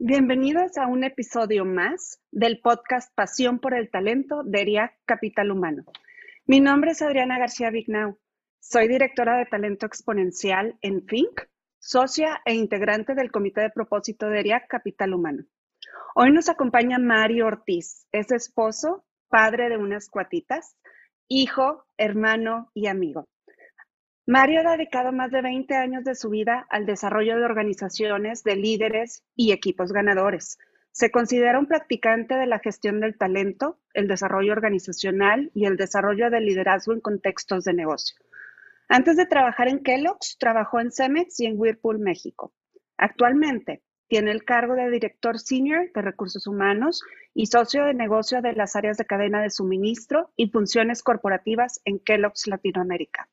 Bienvenidos a un episodio más del podcast Pasión por el Talento de ERIAC Capital Humano. Mi nombre es Adriana García Vignau. Soy directora de Talento Exponencial en FINC, socia e integrante del Comité de Propósito de ERIAC Capital Humano. Hoy nos acompaña Mario Ortiz. Es esposo, padre de unas cuatitas, hijo, hermano y amigo. Mario ha dedicado más de 20 años de su vida al desarrollo de organizaciones de líderes y equipos ganadores. Se considera un practicante de la gestión del talento, el desarrollo organizacional y el desarrollo del liderazgo en contextos de negocio. Antes de trabajar en Kellogg's, trabajó en Cemex y en Whirlpool, México. Actualmente tiene el cargo de director senior de recursos humanos y socio de negocio de las áreas de cadena de suministro y funciones corporativas en Kellogg's Latinoamérica.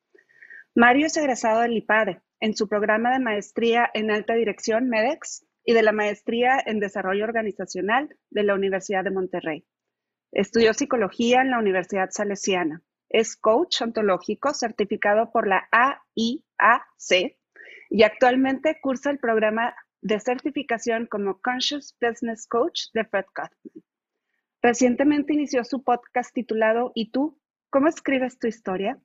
Mario es egresado del IPADE en su programa de maestría en alta dirección MEDEX y de la maestría en desarrollo organizacional de la Universidad de Monterrey. Estudió psicología en la Universidad Salesiana. Es coach ontológico certificado por la AIAC y actualmente cursa el programa de certificación como Conscious Business Coach de Fred Kaufman. Recientemente inició su podcast titulado ¿Y tú? ¿Cómo escribes tu historia?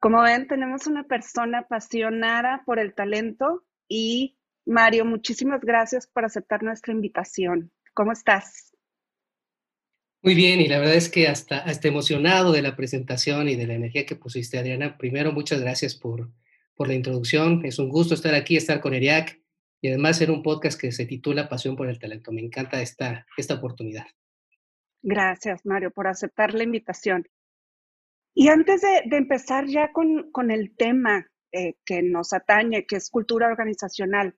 Como ven, tenemos una persona apasionada por el talento y Mario, muchísimas gracias por aceptar nuestra invitación. ¿Cómo estás? Muy bien, y la verdad es que hasta, hasta emocionado de la presentación y de la energía que pusiste, Adriana. Primero, muchas gracias por, por la introducción. Es un gusto estar aquí, estar con ERIAC y además ser un podcast que se titula Pasión por el Talento. Me encanta esta, esta oportunidad. Gracias, Mario, por aceptar la invitación. Y antes de, empezar ya con, el tema eh, que nos atañe, que es cultura organizacional,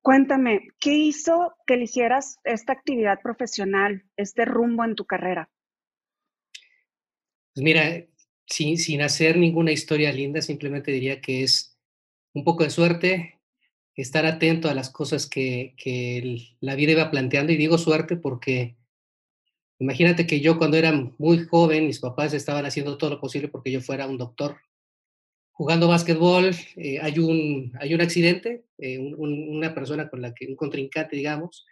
cuéntame, ¿qué hizo que eligieras esta actividad profesional, este rumbo en tu carrera? Pues mira, sin, sin hacer ninguna historia linda, simplemente diría que es un poco de suerte, estar atento a las cosas que, que la vida iba planteando, y digo suerte porque Imagínate que yo cuando era muy joven, mis papás estaban haciendo todo lo posible porque yo fuera un doctor. Jugando básquetbol, eh, hay, un, hay un accidente, eh, una persona con la que, un contrincante, digamos,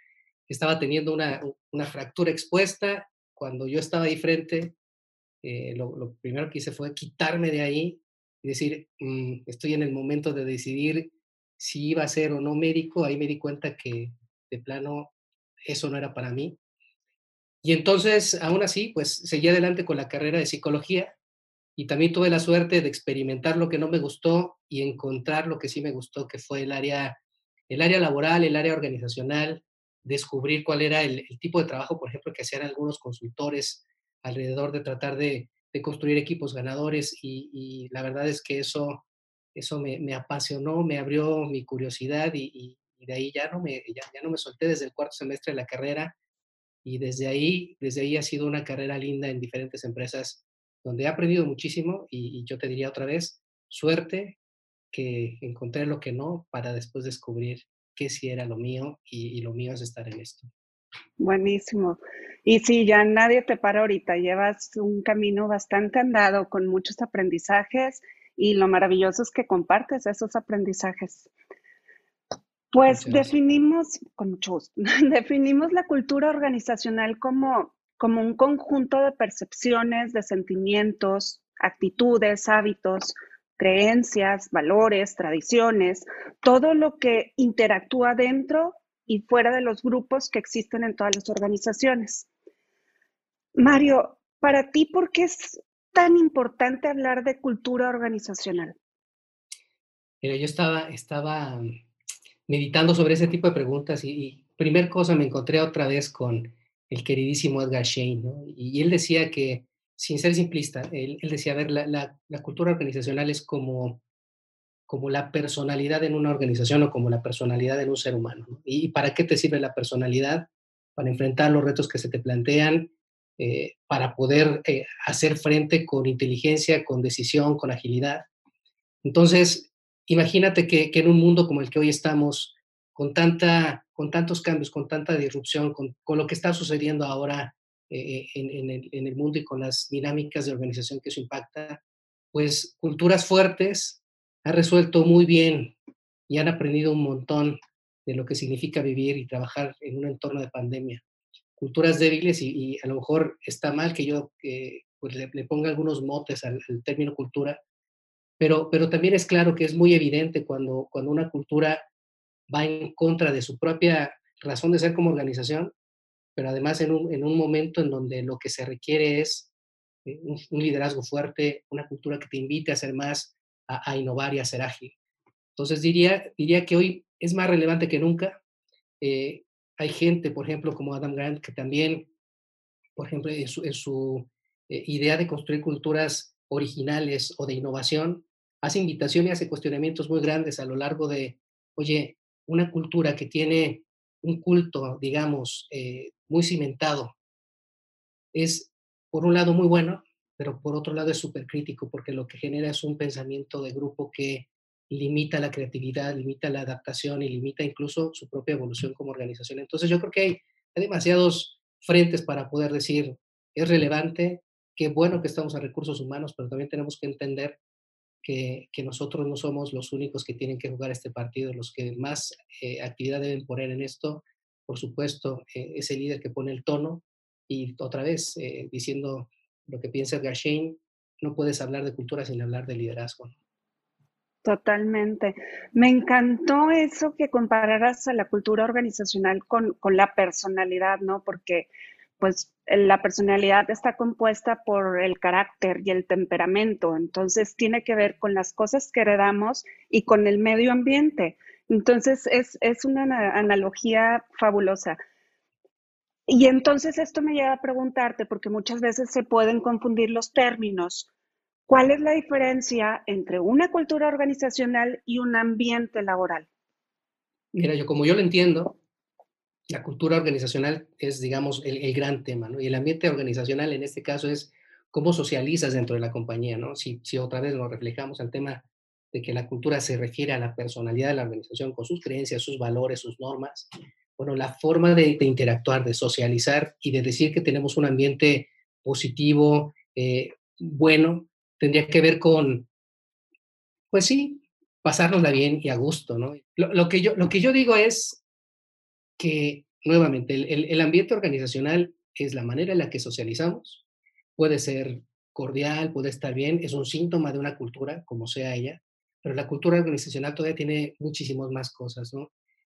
estaba teniendo una, una fractura expuesta. Cuando yo estaba ahí frente, eh, lo, primero que hice fue quitarme de ahí y decir, mm, estoy en el momento de decidir si iba a ser o no médico. Ahí me di cuenta que de plano eso no era para mí. Y entonces, aún así, pues seguí adelante con la carrera de psicología y también tuve la suerte de experimentar lo que no me gustó y encontrar lo que sí me gustó, que fue el área, el área laboral, el área organizacional, descubrir cuál era el, tipo de trabajo, por ejemplo, que hacían algunos consultores alrededor de tratar de, construir equipos ganadores y, la verdad es que eso, eso me, apasionó, me abrió mi curiosidad y, de ahí ya no, me, ya, ya no me solté desde el cuarto semestre de la carrera y desde ahí, desde ahí ha sido una carrera linda en diferentes empresas donde he aprendido muchísimo y, yo te diría otra vez, suerte que encontré lo que no para después descubrir qué sí era lo mío y, lo mío es estar en esto. Buenísimo. Y sí, ya nadie te para ahorita, llevas un camino bastante andado con muchos aprendizajes y lo maravilloso es que compartes esos aprendizajes. Pues definimos, con mucho definimos la cultura organizacional como, como un conjunto de percepciones, de sentimientos, actitudes, hábitos, creencias, valores, tradiciones, todo lo que interactúa dentro y fuera de los grupos que existen en todas las organizaciones. Mario, para ti, ¿por qué es tan importante hablar de cultura organizacional? Mira, yo estaba, estaba meditando sobre ese tipo de preguntas y, primer cosa me encontré otra vez con el queridísimo Edgar Shane, ¿no? y, él decía que, sin ser simplista, él, decía, a ver, la, la, cultura organizacional es como, como la personalidad en una organización o como la personalidad en un ser humano. ¿Y, para qué te sirve la personalidad? para enfrentar los retos que se te plantean, eh, para poder eh, hacer frente con inteligencia, con decisión, con agilidad. Entonces, imagínate que, en un mundo como el que hoy estamos, con, tanta, con tantos cambios, con tanta disrupción, con, lo que está sucediendo ahora eh, en, el, en, el, mundo y con las dinámicas de organización que eso impacta, pues culturas fuertes han resuelto muy bien y han aprendido un montón de lo que significa vivir y trabajar en un entorno de pandemia. Culturas débiles y, a lo mejor está mal que yo pues le, ponga algunos motes al, término cultura, pero, pero también es claro que es muy evidente cuando, cuando una cultura va en contra de su propia razón de ser como organización, pero además en un, en un momento en donde lo que se requiere es eh, un, liderazgo fuerte, una cultura que te invite a ser más, a, a innovar y a ser ágil. Entonces diría, diría que hoy es más relevante que nunca. Eh, hay gente, por ejemplo, como Adam Grant, que también, por ejemplo, en su, eh, idea de construir culturas originales o de innovación, hace invitaciones y hace cuestionamientos muy grandes a lo largo de, oye, una cultura que tiene un culto, digamos, eh, muy cimentado, es, por un lado, muy bueno, pero por otro lado es súper crítico porque lo que genera es un pensamiento de grupo que limita la creatividad, limita la adaptación y limita incluso su propia evolución como organización. Entonces yo creo que hay, demasiados frentes para poder decir, es relevante, qué bueno que estamos a recursos humanos, pero también tenemos que entender que, nosotros no somos los únicos que tienen que jugar este partido, los que más eh, actividad deben poner en esto, por supuesto, eh, es el líder que pone el tono y otra vez eh, diciendo lo que piensa Garshain, no puedes hablar de cultura sin hablar de liderazgo. Totalmente. Me encantó eso que compararas a la cultura organizacional con, la personalidad, ¿no? Porque pues la personalidad está compuesta por el carácter y el temperamento, entonces tiene que ver con las cosas que heredamos y con el medio ambiente. Entonces es, es una analogía fabulosa. Y entonces esto me lleva a preguntarte, porque muchas veces se pueden confundir los términos. ¿Cuál es la diferencia entre una cultura organizacional y un ambiente laboral? Mira, yo como yo lo entiendo, la cultura organizacional es, digamos, el, gran tema, ¿no? Y el ambiente organizacional en este caso es cómo socializas dentro de la compañía, ¿no? Si, si otra vez nos reflejamos al tema de que la cultura se refiere a la personalidad de la organización con sus creencias, sus valores, sus normas, bueno, la forma de, interactuar, de socializar y de decir que tenemos un ambiente positivo, eh, bueno, tendría que ver con, pues sí, pasárnosla bien y a gusto, ¿no? Lo, que, yo, lo que yo digo es que, nuevamente, el, el, ambiente organizacional es la manera en la que socializamos, puede ser cordial, puede estar bien, es un síntoma de una cultura, como sea ella, pero la cultura organizacional todavía tiene muchísimas más cosas, ¿no?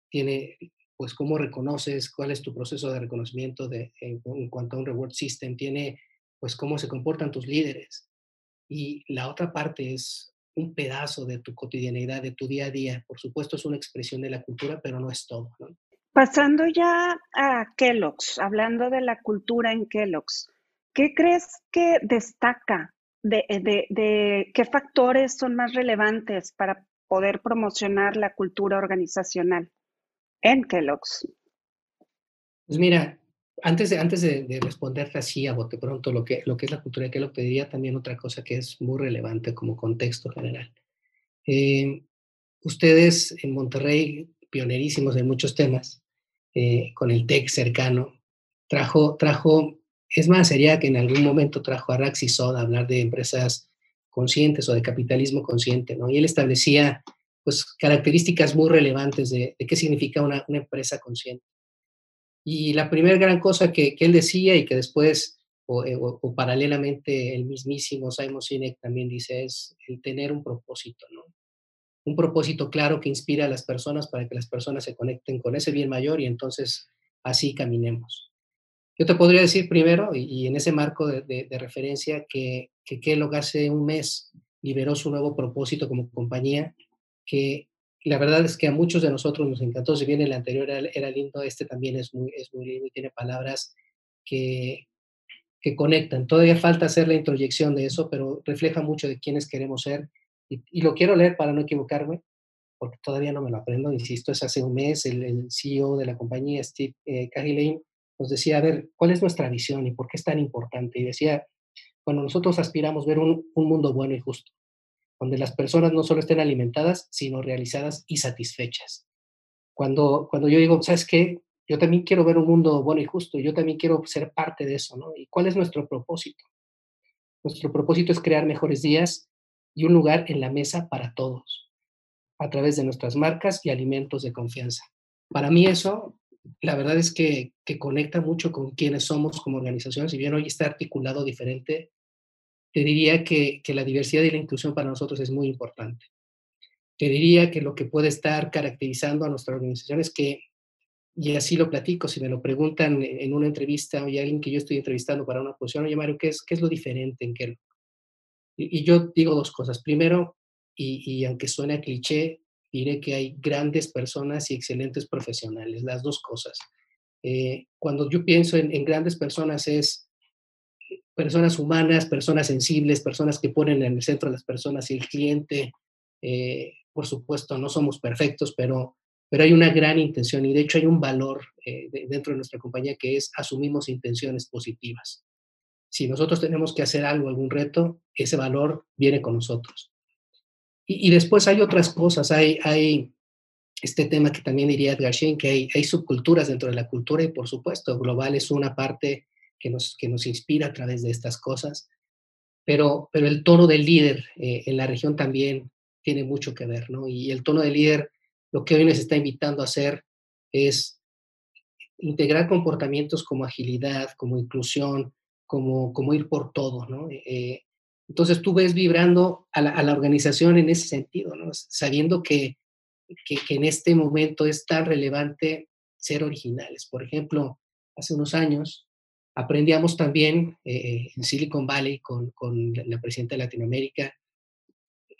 Tiene, pues, cómo reconoces, cuál es tu proceso de reconocimiento de, en, en cuanto a un reward system, tiene, pues, cómo se comportan tus líderes, y la otra parte es un pedazo de tu cotidianidad, de tu día a día. Por supuesto, es una expresión de la cultura, pero no es todo. Pasando ya a Kellogg's, hablando de la cultura en Kellogg's, ¿qué crees que destaca? De, de, de qué factores son más relevantes para poder promocionar la cultura organizacional en Kellogg's? Pues mira, antes de, antes de, responderte así a bote pronto lo que, lo que es la cultura, que lo pediría también otra cosa que es muy relevante como contexto general. Eh, ustedes en Monterrey, pionerísimos en muchos temas, eh, con el TEC cercano, trajo, trajo, es más, sería que en algún momento trajo a Raxi Soda a hablar de empresas conscientes o de capitalismo consciente, ¿no? Y él establecía, pues, características muy relevantes de, de qué significa una, una empresa consciente. Y la primera gran cosa que, que él decía y que después, eh, o, paralelamente, el mismísimo Simon Sinek también dice, es el tener un propósito, ¿no? Un propósito claro que inspira a las personas para que las personas se conecten con ese bien mayor y entonces así caminemos. Yo te podría decir primero, y, en ese marco de, de, referencia, que, que Kellogg hace un mes liberó su nuevo propósito como compañía, que la verdad es que a muchos de nosotros nos encantó, si bien el anterior era, lindo, este también es muy, es muy lindo y tiene palabras que, que conectan. Todavía falta hacer la introyección de eso, pero refleja mucho de quiénes queremos ser. Y, lo quiero leer para no equivocarme, porque todavía no me lo aprendo, insisto, es hace un mes, el, CEO de la compañía, Steve eh, nos decía, a ver, ¿cuál es nuestra visión y por qué es tan importante? Y decía, bueno, nosotros aspiramos ver un, un mundo bueno y justo, donde las personas no solo estén alimentadas, sino realizadas y satisfechas. Cuando, cuando yo digo, ¿sabes qué? Yo también quiero ver un mundo bueno y justo, yo también quiero ser parte de eso, ¿no? ¿Y cuál es nuestro propósito? Nuestro propósito es crear mejores días y un lugar en la mesa para todos, a través de nuestras marcas y alimentos de confianza. Para mí eso, la verdad es que, que conecta mucho con quienes somos como organización. Si bien hoy está articulado diferente, te diría que, que la diversidad y la inclusión para nosotros es muy importante. Te diría que lo que puede estar caracterizando a nuestra organización es que y así lo platico, si me lo preguntan en una entrevista, o alguien que yo estoy entrevistando para una posición, oye Mario, ¿qué es, qué es lo diferente en qué? Y, yo digo dos cosas. Primero, y, aunque suene cliché, diré que hay grandes personas y excelentes profesionales, las dos cosas. Eh, cuando yo pienso en, grandes personas es personas humanas, personas sensibles, personas que ponen en el centro a las personas y el cliente. Eh, por supuesto, no somos perfectos, pero pero hay una gran intención y de hecho hay un valor eh, de, dentro de nuestra compañía que es asumimos intenciones positivas. Si nosotros tenemos que hacer algo, algún reto, ese valor viene con nosotros. Y, después hay otras cosas, hay, hay este tema que también diría Edgar Schein, que hay, hay, subculturas dentro de la cultura y por supuesto global es una parte que nos, que nos inspira a través de estas cosas, pero, pero el tono del líder eh, en la región también tiene mucho que ver, ¿no? Y el tono del líder lo que hoy nos está invitando a hacer es integrar comportamientos como agilidad, como inclusión, como, como ir por todo, ¿no? Eh, entonces tú ves vibrando a la, organización en ese sentido, ¿no? Sabiendo que, que, que, en este momento es tan relevante ser originales. Por ejemplo, hace unos años aprendíamos también eh, en Silicon Valley con, con la presidenta de Latinoamérica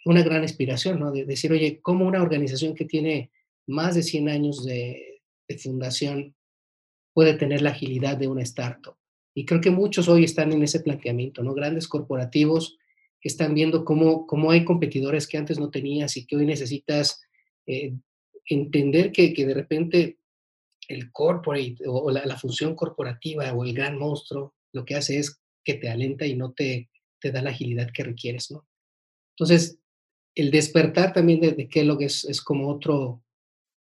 una gran inspiración, ¿no? De decir, oye, ¿cómo una organización que tiene más de 100 años de, de fundación puede tener la agilidad de una startup? Y creo que muchos hoy están en ese planteamiento, ¿no? Grandes corporativos están viendo cómo, cómo hay competidores que antes no tenías y que hoy necesitas eh, entender que, que, de repente el corporate o, o la, la, función corporativa o el gran monstruo lo que hace es que te alenta y no te, te da la agilidad que requieres, ¿no? Entonces, el despertar también de, de Kellogg es, es como otro,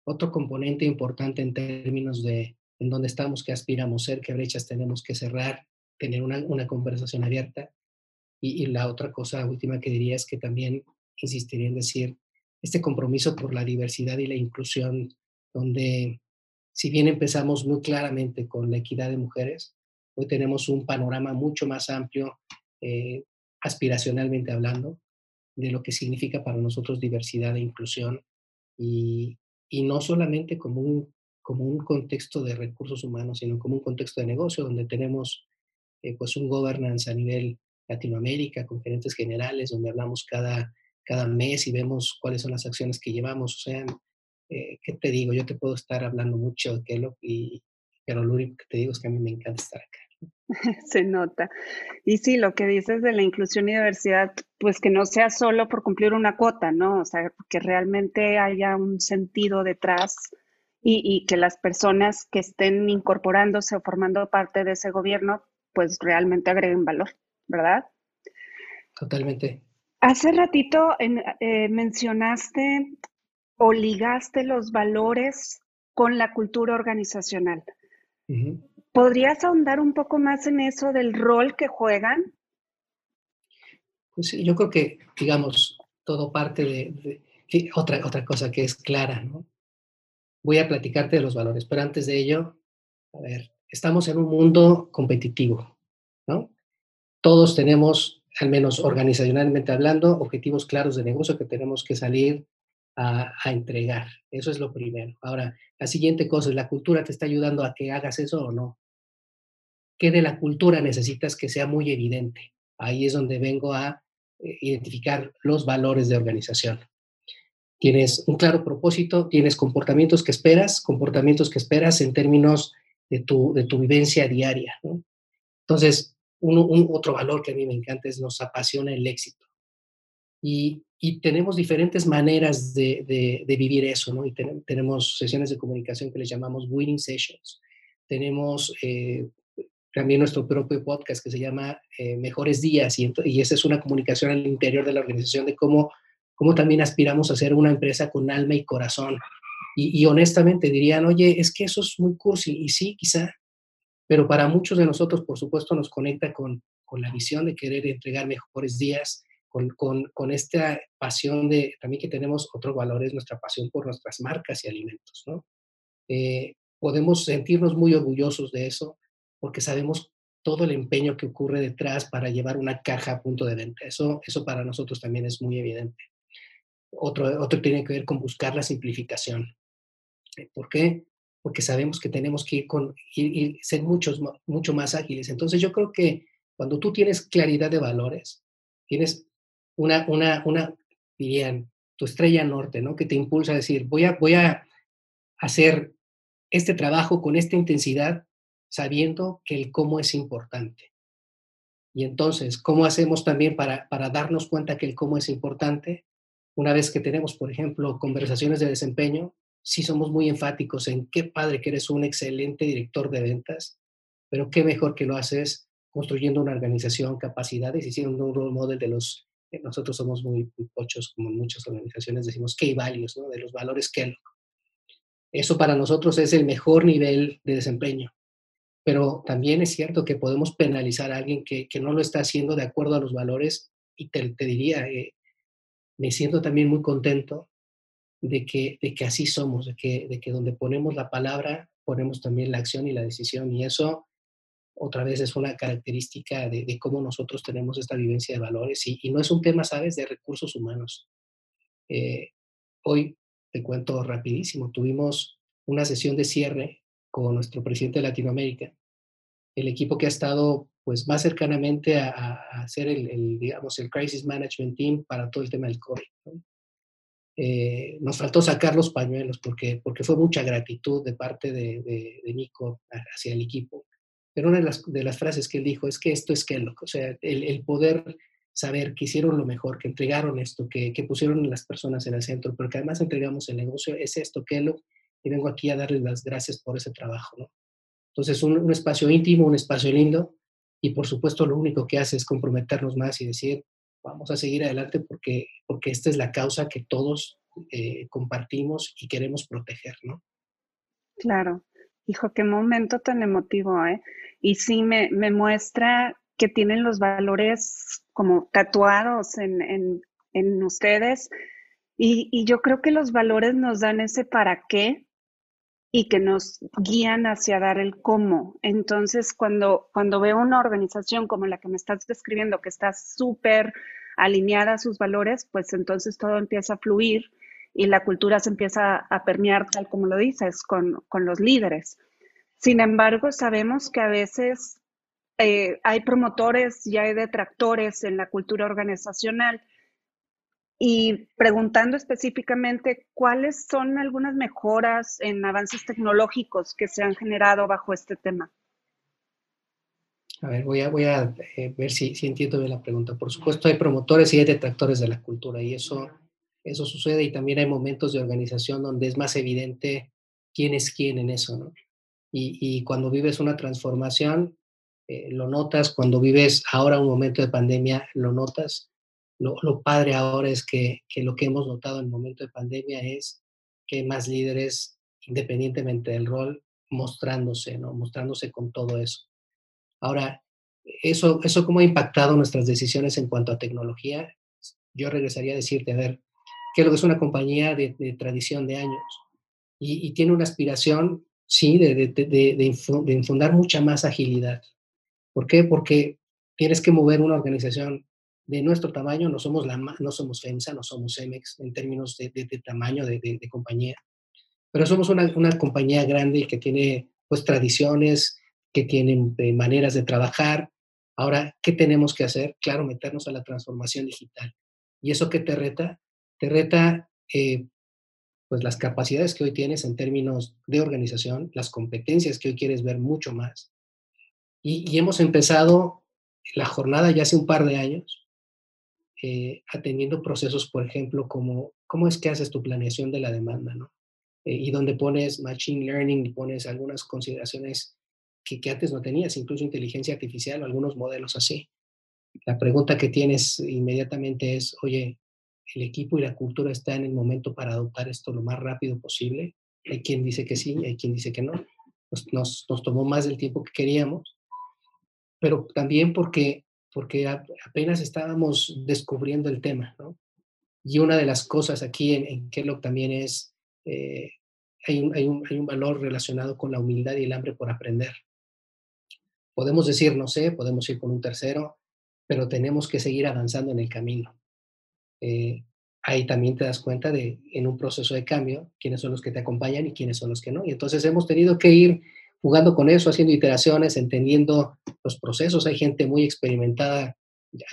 otro componente importante en términos de en dónde estamos, qué aspiramos ser, qué brechas tenemos que cerrar, tener una, una conversación abierta. Y, y, la otra cosa última que diría es que también insistiría en decir este compromiso por la diversidad y la inclusión, donde si bien empezamos muy claramente con la equidad de mujeres, hoy tenemos un panorama mucho más amplio, eh, aspiracionalmente hablando, de lo que significa para nosotros diversidad e inclusión y, y no solamente como un, como un contexto de recursos humanos, sino como un contexto de negocio donde tenemos eh, pues un governance a nivel Latinoamérica, conferentes generales, donde hablamos cada, cada mes y vemos cuáles son las acciones que llevamos. O sea, eh, ¿qué te digo? Yo te puedo estar hablando mucho de Kellogg, y, pero lo único que te digo es que a mí me encanta estar acá. Se nota. Y sí, lo que dices de la inclusión y diversidad, pues que no sea solo por cumplir una cuota, ¿no? O sea, que realmente haya un sentido detrás y, y que las personas que estén incorporándose o formando parte de ese gobierno, pues realmente agreguen valor, ¿verdad? Totalmente. Hace ratito en, eh, mencionaste o ligaste los valores con la cultura organizacional. Uh -huh. ¿Podrías ahondar un poco más en eso del rol que juegan? Pues sí, yo creo que, digamos, todo parte de, de, otra, otra cosa que es clara, ¿no? Voy a platicarte de los valores, pero antes de ello, a ver, estamos en un mundo competitivo, ¿no? Todos tenemos, al menos organizacionalmente hablando, objetivos claros de negocio que tenemos que salir a, a, entregar. Eso es lo primero. Ahora, la siguiente cosa es, ¿la cultura te está ayudando a que hagas eso o no? ¿Qué de la cultura necesitas que sea muy evidente? Ahí es donde vengo a eh, identificar los valores de organización. Tienes un claro propósito, tienes comportamientos que esperas, comportamientos que esperas en términos de tu, de tu vivencia diaria. ¿no? Entonces, un, otro valor que a mí me encanta es nos apasiona el éxito. Y, y tenemos diferentes maneras de, de, vivir eso, ¿no? Y ten, tenemos sesiones de comunicación que les llamamos winning sessions, tenemos eh, también nuestro propio podcast que se llama eh, Mejores Días y, y, esa es una comunicación al interior de la organización de cómo, cómo también aspiramos a ser una empresa con alma y corazón. Y, y, honestamente dirían, oye, es que eso es muy cursi. Y sí, quizá, pero para muchos de nosotros, por supuesto, nos conecta con, con la visión de querer entregar mejores días, con, con, con, esta pasión de también que tenemos otros valores, nuestra pasión por nuestras marcas y alimentos, ¿no? Eh, podemos sentirnos muy orgullosos de eso porque sabemos todo el empeño que ocurre detrás para llevar una caja a punto de venta. Eso, eso para nosotros también es muy evidente. Otro, otro tiene que ver con buscar la simplificación. Eh, ¿Por qué? Porque sabemos que tenemos que ir con, y ser muchos, mucho más ágiles. Entonces yo creo que cuando tú tienes claridad de valores, tienes una, una, una, dirían, tu estrella norte, ¿no? Que te impulsa a decir, voy a, voy a hacer este trabajo con esta intensidad, sabiendo que el cómo es importante. Y entonces, ¿cómo hacemos también para, para darnos cuenta que el cómo es importante? Una vez que tenemos, por ejemplo, conversaciones de desempeño, sí somos muy enfáticos en qué padre que eres un excelente director de ventas, pero qué mejor que lo haces construyendo una organización, capacidades y siendo un role model de los, nosotros somos muy, pochos, como en muchas organizaciones decimos key values, ¿no? de los valores Kellogg. Eso para nosotros es el mejor nivel de desempeño. Pero también es cierto que podemos penalizar a alguien que, que no lo está haciendo de acuerdo a los valores y te, te diría, eh, me siento también muy contento de que, de que así somos, de que, de que donde ponemos la palabra, ponemos también la acción y la decisión. Y eso otra vez es una característica de, de cómo nosotros tenemos esta vivencia de valores y, y, no es un tema, ¿sabes?, de recursos humanos. Eh, hoy te cuento rapidísimo, tuvimos una sesión de cierre con nuestro presidente de Latinoamérica, el equipo que ha estado pues más cercanamente a, a hacer el, digamos, el crisis management team para todo el tema del COVID. Eh, nos faltó sacar los pañuelos porque, porque fue mucha gratitud de parte de, de, Nico hacia el equipo. Pero una de las, de las, frases que él dijo es que esto es Kellogg, o sea, el, el poder saber que hicieron lo mejor, que entregaron esto, que, que pusieron las personas en el centro, pero que además entregamos el negocio, es esto, Kellogg, y vengo aquí a darles las gracias por ese trabajo, ¿no? Entonces, un, espacio íntimo, un espacio lindo, y por supuesto lo único que hace es comprometernos más y decir, vamos a seguir adelante porque, porque esta es la causa que todos eh, compartimos y queremos proteger, ¿no? Claro. Hijo, qué momento tan emotivo, ¿eh? Y sí, me, me muestra que tienen los valores como tatuados en, en, en ustedes. Y, y, yo creo que los valores nos dan ese para qué y que nos guían hacia dar el cómo. Entonces, cuando, cuando veo una organización como la que me estás describiendo, que está súper alineada a sus valores, pues entonces todo empieza a fluir y la cultura se empieza a permear, tal como lo dices, con, con los líderes. Sin embargo, sabemos que a veces eh, hay promotores y hay detractores en la cultura organizacional. Y preguntando específicamente cuáles son algunas mejoras en avances tecnológicos que se han generado bajo este tema. A ver, voy a, eh, ver si, si entiendo bien la pregunta. Por supuesto, hay promotores y hay detractores de la cultura y eso, eso sucede y también hay momentos de organización donde es más evidente quién es quién en eso, ¿no? Y, y cuando vives una transformación, eh, lo notas, cuando vives ahora un momento de pandemia, lo notas. Lo, lo padre ahora es que, que, lo que hemos notado en el momento de pandemia es que hay más líderes, independientemente del rol, mostrándose, ¿no? Mostrándose con todo eso. Ahora, eso, eso cómo ha impactado nuestras decisiones en cuanto a tecnología, yo regresaría a decirte, a ver, que lo que es una compañía de, de tradición de años y, y, tiene una aspiración, sí, de, de, de infundar mucha más agilidad. ¿Por qué? Porque tienes que mover una organización de nuestro tamaño, no somos, la, no somos FEMSA, no somos CEMEX en términos de, de, de tamaño de, de, compañía, pero somos una, una, compañía grande que tiene pues tradiciones, que tienen eh, maneras de trabajar. Ahora, ¿qué tenemos que hacer? Claro, meternos a la transformación digital. ¿Y eso qué te reta? Te reta eh, pues las capacidades que hoy tienes en términos de organización, las competencias que hoy quieres ver mucho más, y, y, hemos empezado la jornada ya hace un par de años, eh, atendiendo procesos, por ejemplo, como cómo es que haces tu planeación de la demanda, ¿no? Eh, y donde pones machine learning pones algunas consideraciones que, que antes no tenías, incluso inteligencia artificial o algunos modelos así. La pregunta que tienes inmediatamente es, oye, ¿el equipo y la cultura está en el momento para adoptar esto lo más rápido posible? Hay quien dice que sí, hay quien dice que no. Nos, nos, tomó más del tiempo que queríamos, pero también porque, porque apenas estábamos descubriendo el tema, ¿no? Y una de las cosas aquí en, en Kellogg también es, eh, hay, un, hay, un, hay un valor relacionado con la humildad y el hambre por aprender. Podemos decir, no sé, podemos ir con un tercero, pero tenemos que seguir avanzando en el camino. Eh, ahí también te das cuenta de, en un proceso de cambio, quiénes son los que te acompañan y quiénes son los que no. Y entonces hemos tenido que ir jugando con eso, haciendo iteraciones, entendiendo los procesos. Hay gente muy experimentada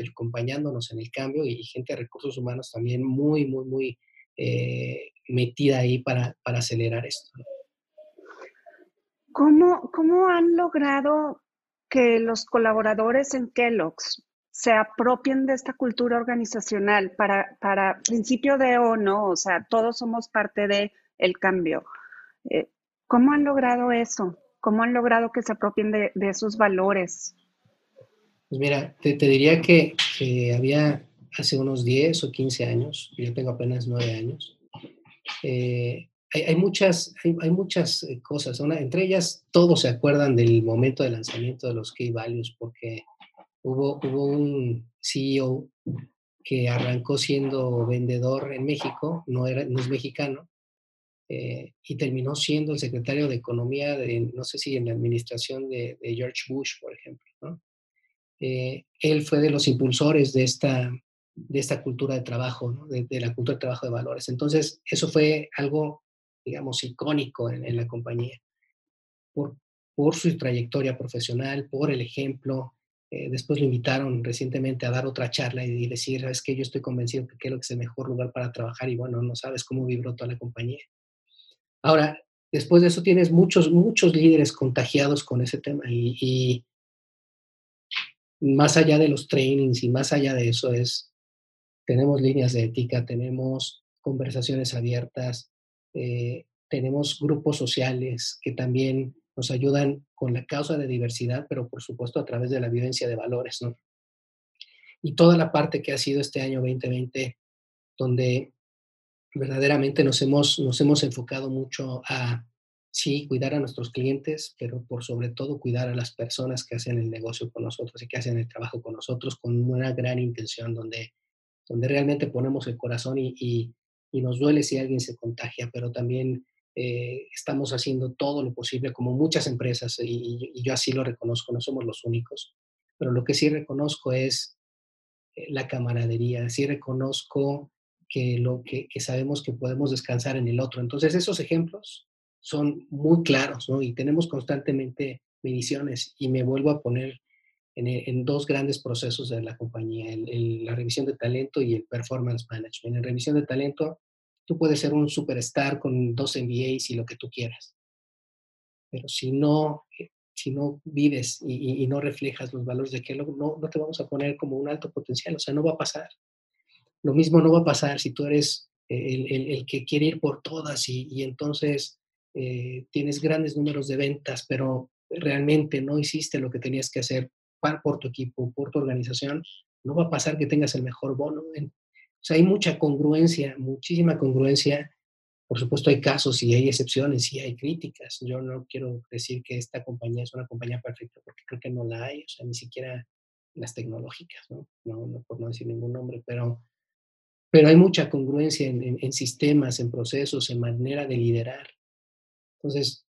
acompañándonos en el cambio y gente de recursos humanos también muy, muy, muy eh, metida ahí para, para acelerar esto. ¿Cómo, ¿Cómo han logrado que los colaboradores en Kellogg's se apropien de esta cultura organizacional para, para principio de o o sea, todos somos parte de el cambio. Eh, ¿Cómo han logrado eso? ¿Cómo han logrado que se apropien de, de esos valores? Pues mira, te, diría que, había hace unos 10 o 15 años, yo tengo apenas 9 años, eh, hay, muchas, hay, muchas eh, cosas, entre ellas todos se acuerdan del momento de lanzamiento de los key values porque hubo, hubo un CEO que arrancó siendo vendedor en México, no, era, no es mexicano, eh, y terminó siendo el secretario de Economía, de, no sé si en la administración de, de George Bush, por ejemplo. ¿no? Eh, él fue de los impulsores de esta, de esta cultura de trabajo, ¿no? de, de, la cultura de trabajo de valores. Entonces, eso fue algo, digamos, icónico en, en la compañía, por, por su trayectoria profesional, por el ejemplo, eh, después lo invitaron recientemente a dar otra charla y decir, es que yo estoy convencido que que es el mejor lugar para trabajar y bueno, no sabes cómo vibró toda la compañía. Ahora, después de eso tienes muchos, muchos líderes contagiados con ese tema y, más allá de los trainings y más allá de eso es, tenemos líneas de ética, tenemos conversaciones abiertas, eh, tenemos grupos sociales que también nos ayudan con la causa de diversidad, pero por supuesto a través de la vivencia de valores, ¿no? Y toda la parte que ha sido este año 2020, donde verdaderamente nos hemos, nos hemos enfocado mucho a, sí, cuidar a nuestros clientes, pero por sobre todo cuidar a las personas que hacen el negocio con nosotros y que hacen el trabajo con nosotros con una gran intención, donde, donde realmente ponemos el corazón y, y, nos duele si alguien se contagia, pero también eh, estamos haciendo todo lo posible, como muchas empresas, y, y, yo así lo reconozco, no somos los únicos, pero lo que sí reconozco es eh, la camaradería, sí reconozco que, lo que, que, sabemos que podemos descansar en el otro. Entonces, esos ejemplos son muy claros, ¿no? Y tenemos constantemente mediciones, y me vuelvo a poner en, dos grandes procesos de la compañía, la revisión de talento y el performance management. En revisión de talento, Tú puedes ser un superstar con dos MBAs y lo que tú quieras. Pero si no, eh, si no vives y, no reflejas los valores de Kellogg, no, no te vamos a poner como un alto potencial. O sea, no va a pasar. Lo mismo no va a pasar si tú eres el, el, el que quiere ir por todas y, y entonces eh, tienes grandes números de ventas, pero realmente no hiciste lo que tenías que hacer para, por tu equipo, por tu organización, no va a pasar que tengas el mejor bono. O sea, hay mucha congruencia, muchísima congruencia. Por supuesto, hay casos y hay excepciones y hay críticas. Yo no quiero decir que esta compañía es una compañía perfecta porque creo que no la hay, o sea, ni siquiera las tecnológicas, ¿no? No, no por no decir ningún nombre, pero, pero hay mucha congruencia en, en, en sistemas, en procesos, en manera de liderar. Entonces,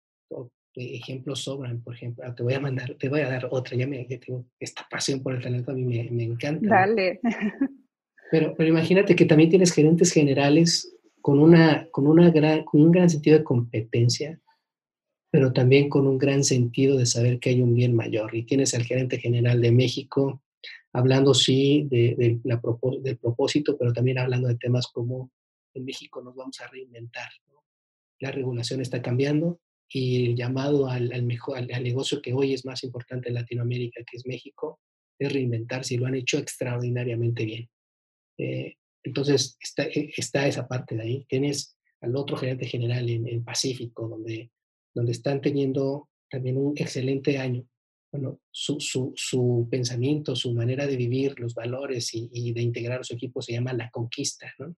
ejemplos sobran, por ejemplo, ah, te voy a mandar, te voy a dar otra, ya me ya tengo esta pasión por el talento, a mí me, me encanta. Dale. Pero, pero imagínate que también tienes gerentes generales con, una, con, una gran, con un gran sentido de competencia, pero también con un gran sentido de saber que hay un bien mayor. Y tienes al gerente general de México hablando, sí, de, de la, del propósito, pero también hablando de temas como en México nos vamos a reinventar. ¿no? La regulación está cambiando y el llamado al, al mejor, al, al, negocio que hoy es más importante en Latinoamérica, que es México, es reinventarse y lo han hecho extraordinariamente bien. Eh, entonces, está, eh, está, esa parte de ahí. Tienes al otro gerente general en, en Pacífico, donde, donde están teniendo también un excelente año. Bueno, su, su, su pensamiento, su manera de vivir, los valores y, de integrar a su equipo se llama la conquista, ¿no?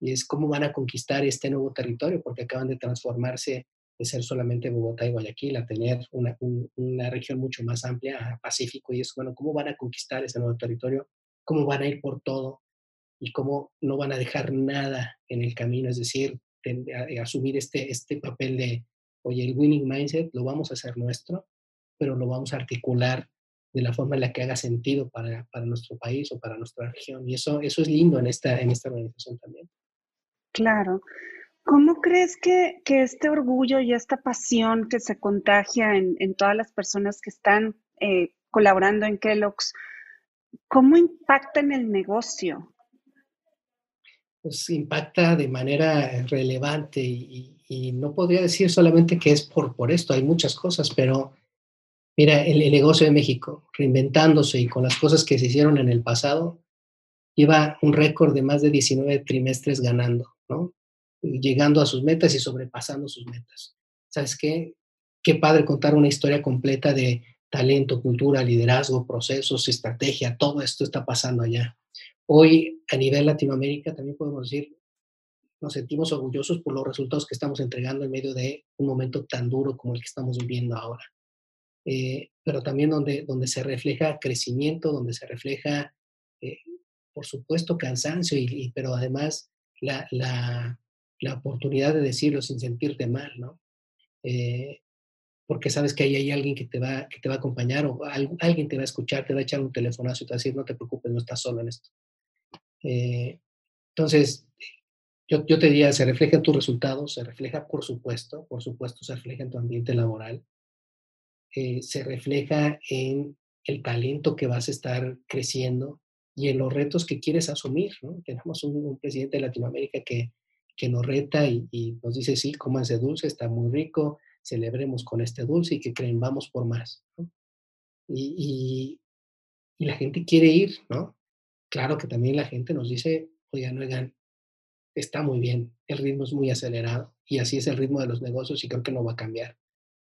Y es cómo van a conquistar este nuevo territorio, porque acaban de transformarse de ser solamente Bogotá y Guayaquil a tener una, una región mucho más amplia, Pacífico, y es, bueno, ¿cómo van a conquistar ese nuevo territorio? ¿Cómo van a ir por todo? Y cómo no van a dejar nada en el camino, es decir, asumir este, este papel de, oye, el winning mindset lo vamos a hacer nuestro, pero lo vamos a articular de la forma en la que haga sentido para, para nuestro país o para nuestra región. Y eso, eso es lindo en esta, en esta organización también. Claro. ¿Cómo crees que, este orgullo y esta pasión que se contagia en, todas las personas que están eh, colaborando en Kellogg's, cómo impacta en el negocio? Pues impacta de manera relevante y, no podría decir solamente que es por, por esto, hay muchas cosas, pero mira, el, negocio de México, reinventándose y con las cosas que se hicieron en el pasado, lleva un récord de más de 19 trimestres ganando, ¿no? llegando a sus metas y sobrepasando sus metas. ¿Sabes qué? Qué padre contar una historia completa de talento, cultura, liderazgo, procesos, estrategia, todo esto está pasando allá. Hoy, a nivel Latinoamérica, también podemos decir, nos sentimos orgullosos por los resultados que estamos entregando en medio de un momento tan duro como el que estamos viviendo ahora. Eh, pero también donde, donde se refleja crecimiento, donde se refleja, eh, por supuesto, cansancio, y, pero además la, la, la oportunidad de decirlo sin sentirte mal, ¿no? Eh, porque sabes que ahí hay alguien que te va, que te va a acompañar o alguien te va a escuchar, te va a echar un telefonazo y te va a decir, no te preocupes, no estás solo en esto. Eh, entonces, yo, yo, te diría, se refleja en tus resultados, se refleja, por supuesto, por supuesto, se refleja en tu ambiente laboral, eh, se refleja en el talento que vas a estar creciendo y en los retos que quieres asumir. Tenemos un, presidente de Latinoamérica que, que nos reta y, nos dice, sí, ese dulce, está muy rico, celebremos con este dulce y que creen, vamos por más. Y, la gente quiere ir, ¿no? Claro que también la gente nos dice, oigan, oigan, está muy bien, el ritmo es muy acelerado y así es el ritmo de los negocios y creo que no va a cambiar.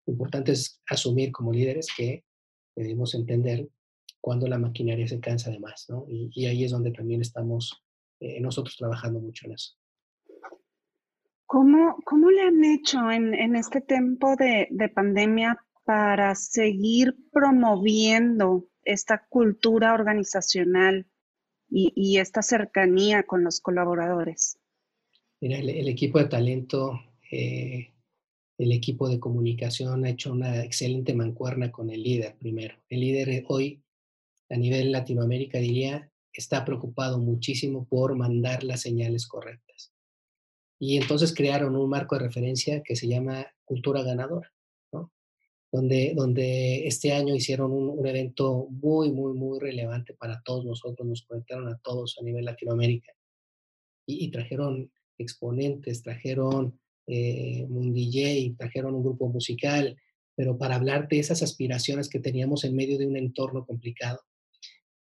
Importante es asumir como líderes que debemos entender cuando la maquinaria se cansa de más, ¿no? Y, ahí es donde también estamos eh, nosotros trabajando mucho en eso. ¿Cómo, cómo le han hecho en, en este tiempo de, de, pandemia para seguir promoviendo esta cultura organizacional y, y esta cercanía con los colaboradores? Mira, el, equipo de talento, eh, el equipo de comunicación ha hecho una excelente mancuerna con el líder primero. El líder hoy, a nivel Latinoamérica, diría, está preocupado muchísimo por mandar las señales correctas y entonces crearon un marco de referencia que se llama Cultura Ganadora, ¿no? donde, donde este año hicieron un, evento muy, muy, muy relevante para todos nosotros, nos conectaron a todos a nivel Latinoamérica y, trajeron exponentes, trajeron eh, un DJ, trajeron un grupo musical, pero para hablar de esas aspiraciones que teníamos en medio de un entorno complicado.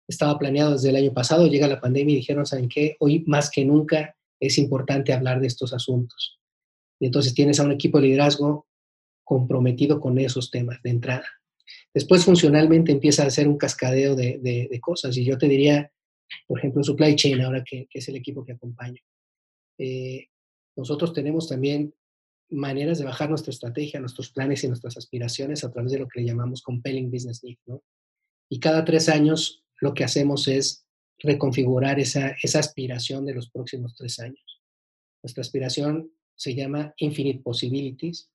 Estaba planeado desde el año pasado, llega la pandemia y dijeron, ¿saben qué? Hoy más que nunca es importante hablar de estos asuntos. Y entonces tienes a un equipo de liderazgo comprometido con esos temas de entrada. Después funcionalmente empieza a hacer un cascadeo de, cosas y yo te diría, por ejemplo, Supply Chain, ahora que, es el equipo que acompaño. Eh, nosotros tenemos también maneras de bajar nuestra estrategia, nuestros planes y nuestras aspiraciones a través de lo que le llamamos Compelling Business Need. ¿no? Y cada tres años lo que hacemos es reconfigurar esa, esa aspiración de los próximos tres años. Nuestra aspiración se llama Infinite Possibilities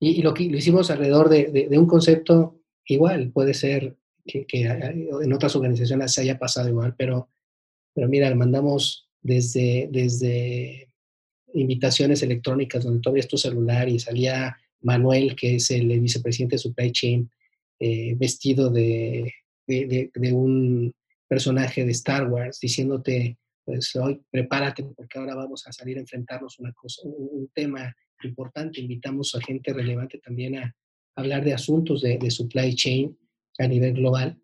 y, lo que lo hicimos alrededor de, de, un concepto igual, puede ser que, que, en otras organizaciones se haya pasado igual, pero, pero mira, mandamos desde, desde invitaciones electrónicas donde todavía es tu celular y salía Manuel, que es el vicepresidente de Supply Chain, eh, vestido de, de, de, un personaje de Star Wars diciéndote, pues hoy prepárate porque ahora vamos a salir a enfrentarnos una cosa, un, tema importante. Invitamos a gente relevante también a hablar de asuntos de, supply chain a nivel global.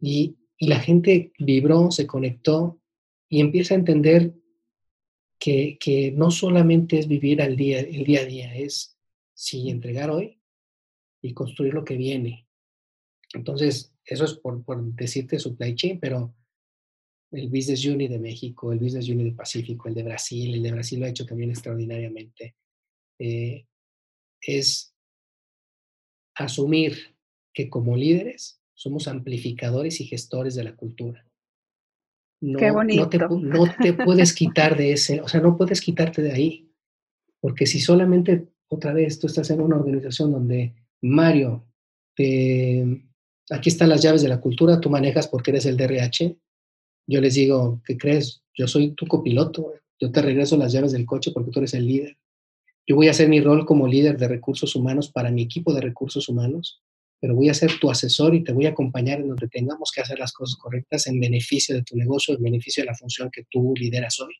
Y, y, la gente vibró, se conectó y empieza a entender que, que, no solamente es vivir al día, el día a día, es si entregar hoy, y construir lo que viene. Entonces, eso es por, por decirte supply chain, pero el Business Unit de México, el Business Unit de Pacífico, el de Brasil, el de Brasil lo ha hecho también extraordinariamente, eh, es asumir que como líderes somos amplificadores y gestores de la cultura. No, no, te, no te puedes quitar de ese, o sea, no puedes quitarte de ahí, porque si solamente otra vez tú estás en una organización donde Mario, aquí están las llaves de la cultura, tú manejas porque eres el DRH, yo les digo, ¿qué crees? Yo soy tu copiloto, yo te regreso las llaves del coche porque tú eres el líder. Yo voy a hacer mi rol como líder de recursos humanos para mi equipo de recursos humanos, pero voy a ser tu asesor y te voy a acompañar en donde tengamos que hacer las cosas correctas en beneficio de tu negocio, en beneficio de la función que tú lideras hoy.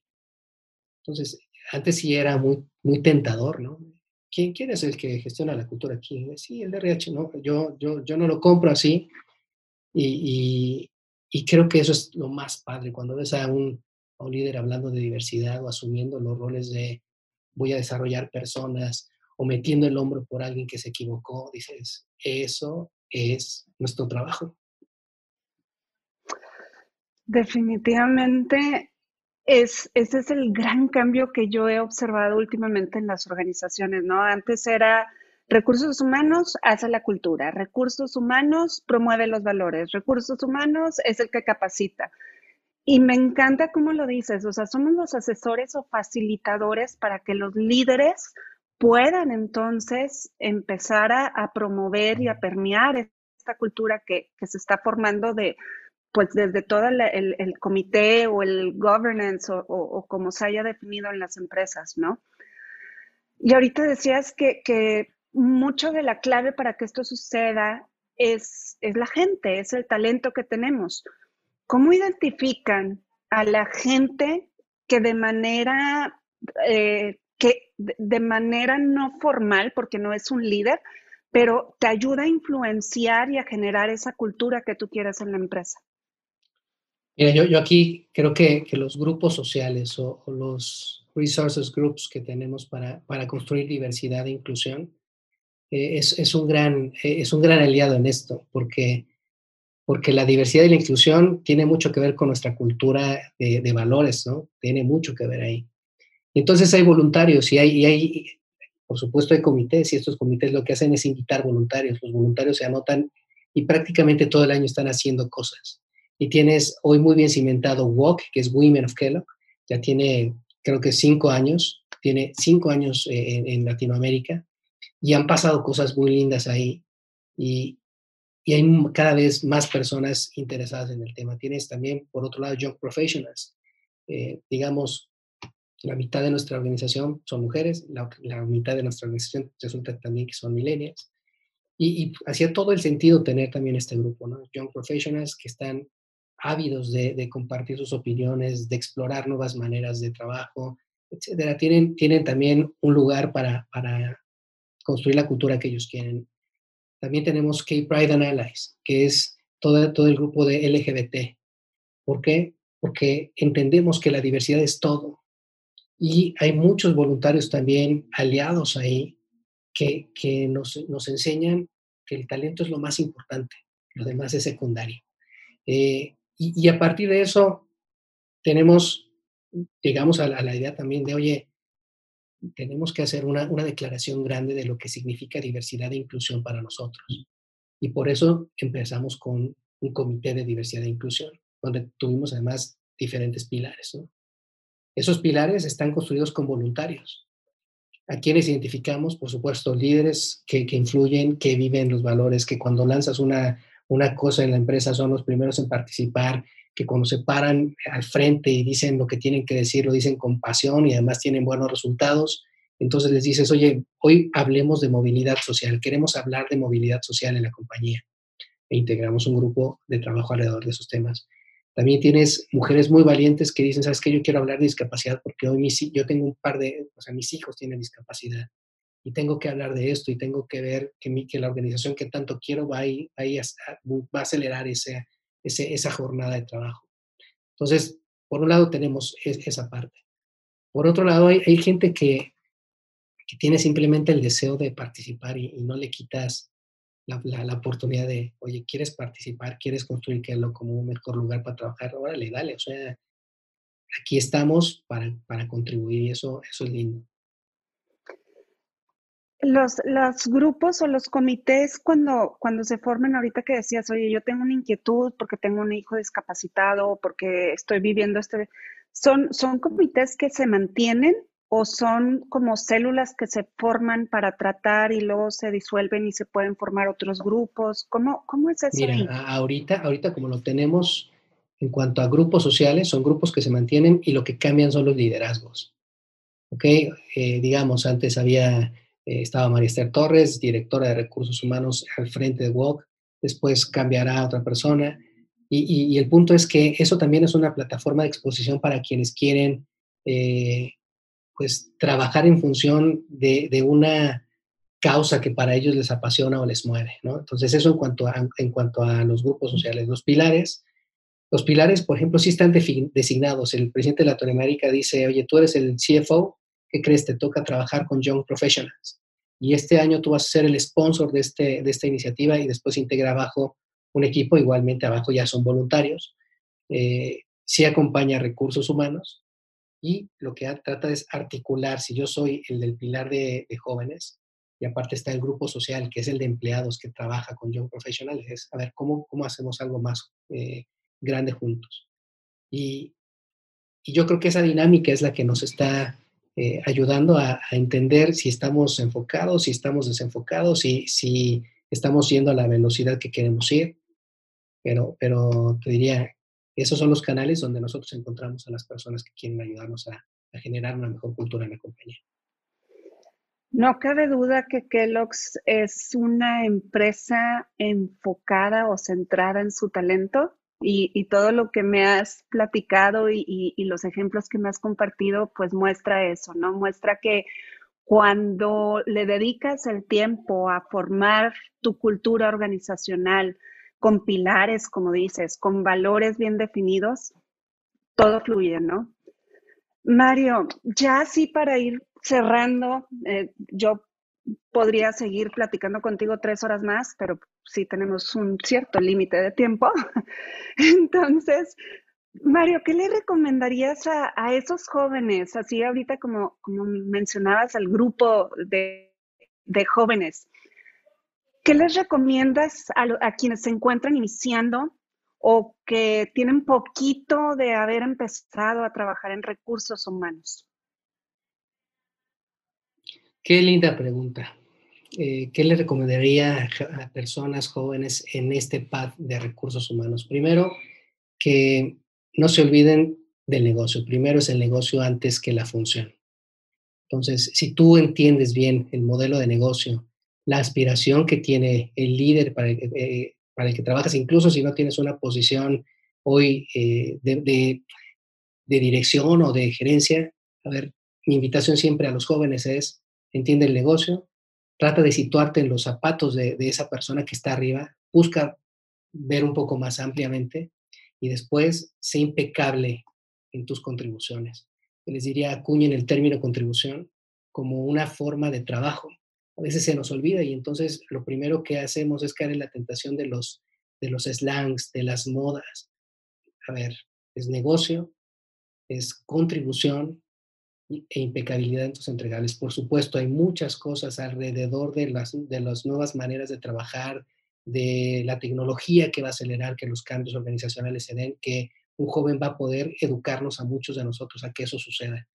Entonces, antes sí era muy, muy tentador, ¿no? ¿Quién, ¿Quién es el que gestiona la cultura aquí? Sí, el DRH, ¿no? Yo, yo, yo no lo compro así y, y creo que eso es lo más padre, cuando ves a un, a un líder hablando de diversidad o asumiendo los roles de voy a desarrollar personas o metiendo el hombro por alguien que se equivocó, dices, eso es nuestro trabajo. Definitivamente, es, ese es el gran cambio que yo he observado últimamente en las organizaciones, ¿no? Antes era Recursos humanos hace la cultura, recursos humanos promueve los valores, recursos humanos es el que capacita. Y me encanta cómo lo dices, o sea, somos los asesores o facilitadores para que los líderes puedan entonces empezar a, promover y a permear esta cultura que, se está formando de, pues desde todo el, comité o el governance o, como se haya definido en las empresas, ¿no? Y ahorita decías que, que mucho de la clave para que esto suceda es, es la gente, es el talento que tenemos. ¿Cómo identifican a la gente que de manera, eh, que de manera no formal, porque no es un líder, pero te ayuda a influenciar y a generar esa cultura que tú quieres en la empresa? Mira, yo, yo aquí creo que, los grupos sociales o, los resources groups que tenemos para, para construir diversidad e inclusión eh, es, un gran, eh, es un gran aliado en esto, porque, porque la diversidad y la inclusión tiene mucho que ver con nuestra cultura de, valores, ¿no? Tiene mucho que ver ahí. Entonces hay voluntarios y hay, por supuesto, hay comités y estos comités lo que hacen es invitar voluntarios. Los voluntarios se anotan y prácticamente todo el año están haciendo cosas. Y tienes hoy muy bien cimentado WOC, que es Women of Kellogg, ya tiene creo que cinco años, tiene cinco años eh, en Latinoamérica y han pasado cosas muy lindas ahí y, y, hay cada vez más personas interesadas en el tema. Tienes también, por otro lado, Young Professionals. Eh, digamos, la mitad de nuestra organización son mujeres, la, mitad de nuestra organización resulta también que son millennials. Y, y hacía todo el sentido tener también este grupo, ¿no? Young Professionals que están ávidos de, de, compartir sus opiniones, de explorar nuevas maneras de trabajo, etcétera. Tienen, tienen también un lugar para, para construir la cultura que ellos quieren. También tenemos K-Pride and Allies, que es todo, todo el grupo de LGBT. ¿Por qué? Porque entendemos que la diversidad es todo. Y hay muchos voluntarios también aliados ahí que, que nos, nos enseñan que el talento es lo más importante, lo demás es secundario. Eh, y, y, a partir de eso tenemos, llegamos a la, idea también de, oye, tenemos que hacer una, una declaración grande de lo que significa diversidad e inclusión para nosotros. Y por eso empezamos con un comité de diversidad e inclusión, donde tuvimos además diferentes pilares. Esos pilares están construidos con voluntarios, a quienes identificamos, por supuesto, líderes que, que, influyen, que viven los valores, que cuando lanzas una, una cosa en la empresa son los primeros en participar, que cuando se paran al frente y dicen lo que tienen que decir, lo dicen con pasión y además tienen buenos resultados, entonces les dices, oye, hoy hablemos de movilidad social, queremos hablar de movilidad social en la compañía e integramos un grupo de trabajo alrededor de esos temas. También tienes mujeres muy valientes que dicen, ¿sabes qué? Yo quiero hablar de discapacidad porque hoy mis, yo tengo un par de, o sea, mis hijos tienen discapacidad y tengo que hablar de esto y tengo que ver que, mi, que la organización que tanto quiero va a, ir, va a, va a acelerar ese, esa jornada de trabajo. Entonces, por un lado tenemos esa parte. Por otro lado, hay, hay gente que, que, tiene simplemente el deseo de participar y, no le quitas la, oportunidad de, oye, ¿quieres participar? ¿Quieres construir lo como un mejor lugar para trabajar? Órale, dale, o sea, aquí estamos para, para contribuir y eso, eso es lindo. Los, los, grupos o los comités cuando, cuando se forman, ahorita que decías, oye, yo tengo una inquietud porque tengo un hijo discapacitado, porque estoy viviendo este, ¿son, son comités que se mantienen o son como células que se forman para tratar y luego se disuelven y se pueden formar otros grupos? ¿Cómo, cómo es eso? Mira, ahorita, ahorita como lo tenemos en cuanto a grupos sociales, son grupos que se mantienen y lo que cambian son los liderazgos. ¿Ok? Eh, digamos, antes había, eh, estaba María Esther Torres, directora de recursos humanos al frente de WOC, después cambiará a otra persona. Y, y, el punto es que eso también es una plataforma de exposición para quienes quieren eh, pues trabajar en función de, una causa que para ellos les apasiona o les mueve. Entonces eso en cuanto a, en cuanto a los grupos sociales. Los pilares, los pilares, por ejemplo, sí están designados. El presidente de Latinoamérica dice, oye, tú eres el CFO, ¿qué crees? Te toca trabajar con Young Professionals. Y este año tú vas a ser el sponsor de, este, de esta iniciativa y después integra abajo un equipo, igualmente abajo ya son voluntarios. Eh, sí acompaña recursos humanos y lo que trata es articular, si yo soy el del pilar de, jóvenes, y aparte está el grupo social, que es el de empleados que trabaja con Young Professionals, es a ver cómo, cómo hacemos algo más eh, grande juntos. Y, yo creo que esa dinámica es la que nos está eh, ayudando a, a, entender si estamos enfocados, si estamos desenfocados, si, si estamos yendo a la velocidad que queremos ir. Pero, pero te diría, esos son los canales donde nosotros encontramos a las personas que quieren ayudarnos a, generar una mejor cultura en la compañía. No cabe duda que Kellogg's es una empresa enfocada o centrada en su talento y, todo lo que me has platicado y, los ejemplos que me has compartido, pues muestra eso, ¿no? Muestra que cuando le dedicas el tiempo a formar tu cultura organizacional, con pilares, como dices, con valores bien definidos, todo fluye, ¿no? Mario, ya así para ir cerrando, eh, yo podría seguir platicando contigo tres horas más, pero sí tenemos un cierto límite de tiempo. Entonces, Mario, ¿qué le recomendarías a, esos jóvenes? Así ahorita como, mencionabas al grupo de jóvenes ¿Qué les recomiendas a, quienes se encuentran iniciando o que tienen poquito de haber empezado a trabajar en recursos humanos? Qué linda pregunta. Eh, ¿Qué le recomendaría a personas jóvenes en este path de recursos humanos? Primero, que no se olviden del negocio. Primero es el negocio antes que la función. Entonces, si tú entiendes bien el modelo de negocio, la aspiración que tiene el líder para, eh, para el que trabajas, incluso si no tienes una posición hoy eh, de, dirección o de gerencia. A ver, mi invitación siempre a los jóvenes es, entiende el negocio, trata de situarte en los zapatos de, de esa persona que está arriba, busca ver un poco más ampliamente y después sé impecable en tus contribuciones. Les diría, acuñen el término contribución como una forma de trabajo a veces se nos olvida y entonces lo primero que hacemos es caer en la tentación de los, de los slangs, de las modas. A ver, es negocio, es contribución e impecabilidad en tus entregables. Por supuesto, hay muchas cosas alrededor de las, de las nuevas maneras de trabajar, de la tecnología que va a acelerar que los cambios organizacionales se den, que un joven va a poder educarnos a muchos de nosotros a que eso suceda.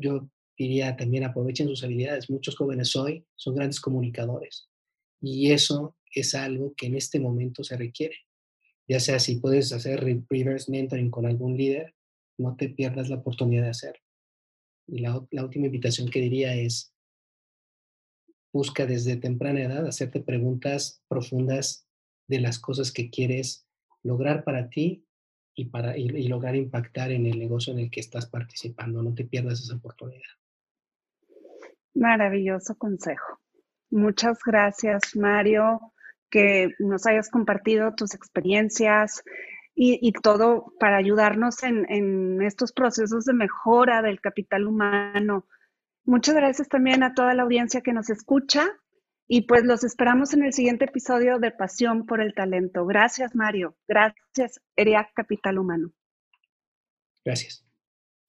Yo diría también aprovechen sus habilidades. Muchos jóvenes hoy son grandes comunicadores y eso es algo que en este momento se requiere. Ya sea si puedes hacer reverse mentoring con algún líder, no te pierdas la oportunidad de hacerlo. Y la, última invitación que diría es, busca desde temprana edad hacerte preguntas profundas de las cosas que quieres lograr para ti y, para, y lograr impactar en el negocio en el que estás participando. No te pierdas esa oportunidad. Maravilloso consejo. Muchas gracias, Mario, que nos hayas compartido tus experiencias y, todo para ayudarnos en, estos procesos de mejora del capital humano. Muchas gracias también a toda la audiencia que nos escucha. Y pues los esperamos en el siguiente episodio de Pasión por el Talento. Gracias, Mario. Gracias, ERIAC Capital Humano. Gracias.